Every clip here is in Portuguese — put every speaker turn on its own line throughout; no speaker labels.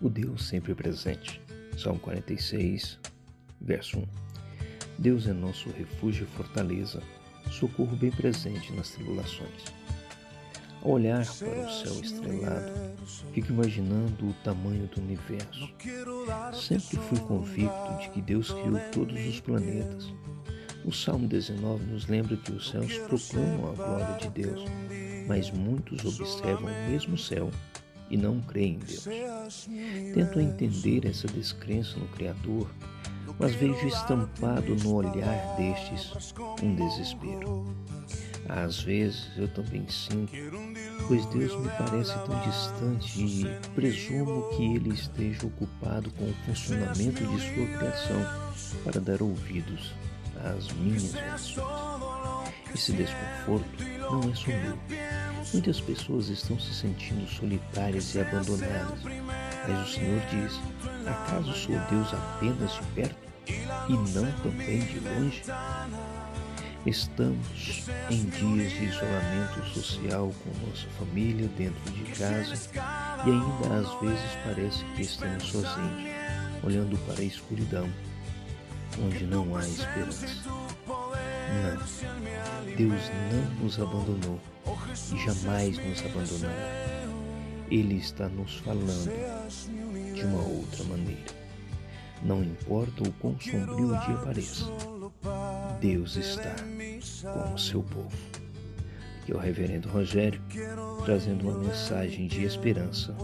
o Deus sempre presente. Salmo 46, verso 1. Deus é nosso refúgio e fortaleza, socorro bem presente nas tribulações. Ao olhar para o céu estrelado, fico imaginando o tamanho do universo. Sempre fui convicto de que Deus criou todos os planetas. O Salmo 19 nos lembra que os céus proclamam a glória de Deus, mas muitos observam o mesmo céu e não creem em Deus. Tento entender essa descrença no Criador, mas vejo estampado no olhar destes um desespero. Às vezes eu também sinto, pois Deus me parece tão distante e presumo que Ele esteja ocupado com o funcionamento de sua criação para dar ouvidos às minhas orações. Esse desconforto não é só meu. Muitas pessoas estão se sentindo solitárias e abandonadas, mas o Senhor diz: acaso sou Deus apenas de perto e não também de longe? Estamos em dias de isolamento social com nossa família dentro de casa e ainda às vezes parece que estamos sozinhos, olhando para a escuridão, onde não há esperança. Não, Deus não nos abandonou e jamais nos abandonará. Ele está nos falando de uma outra maneira. Não importa o quão sombrio o dia pareça, Deus está com o seu povo. Aqui é o Reverendo Rogério trazendo uma mensagem de esperança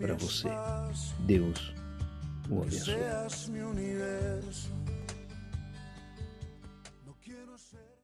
para você. Deus o abençoe.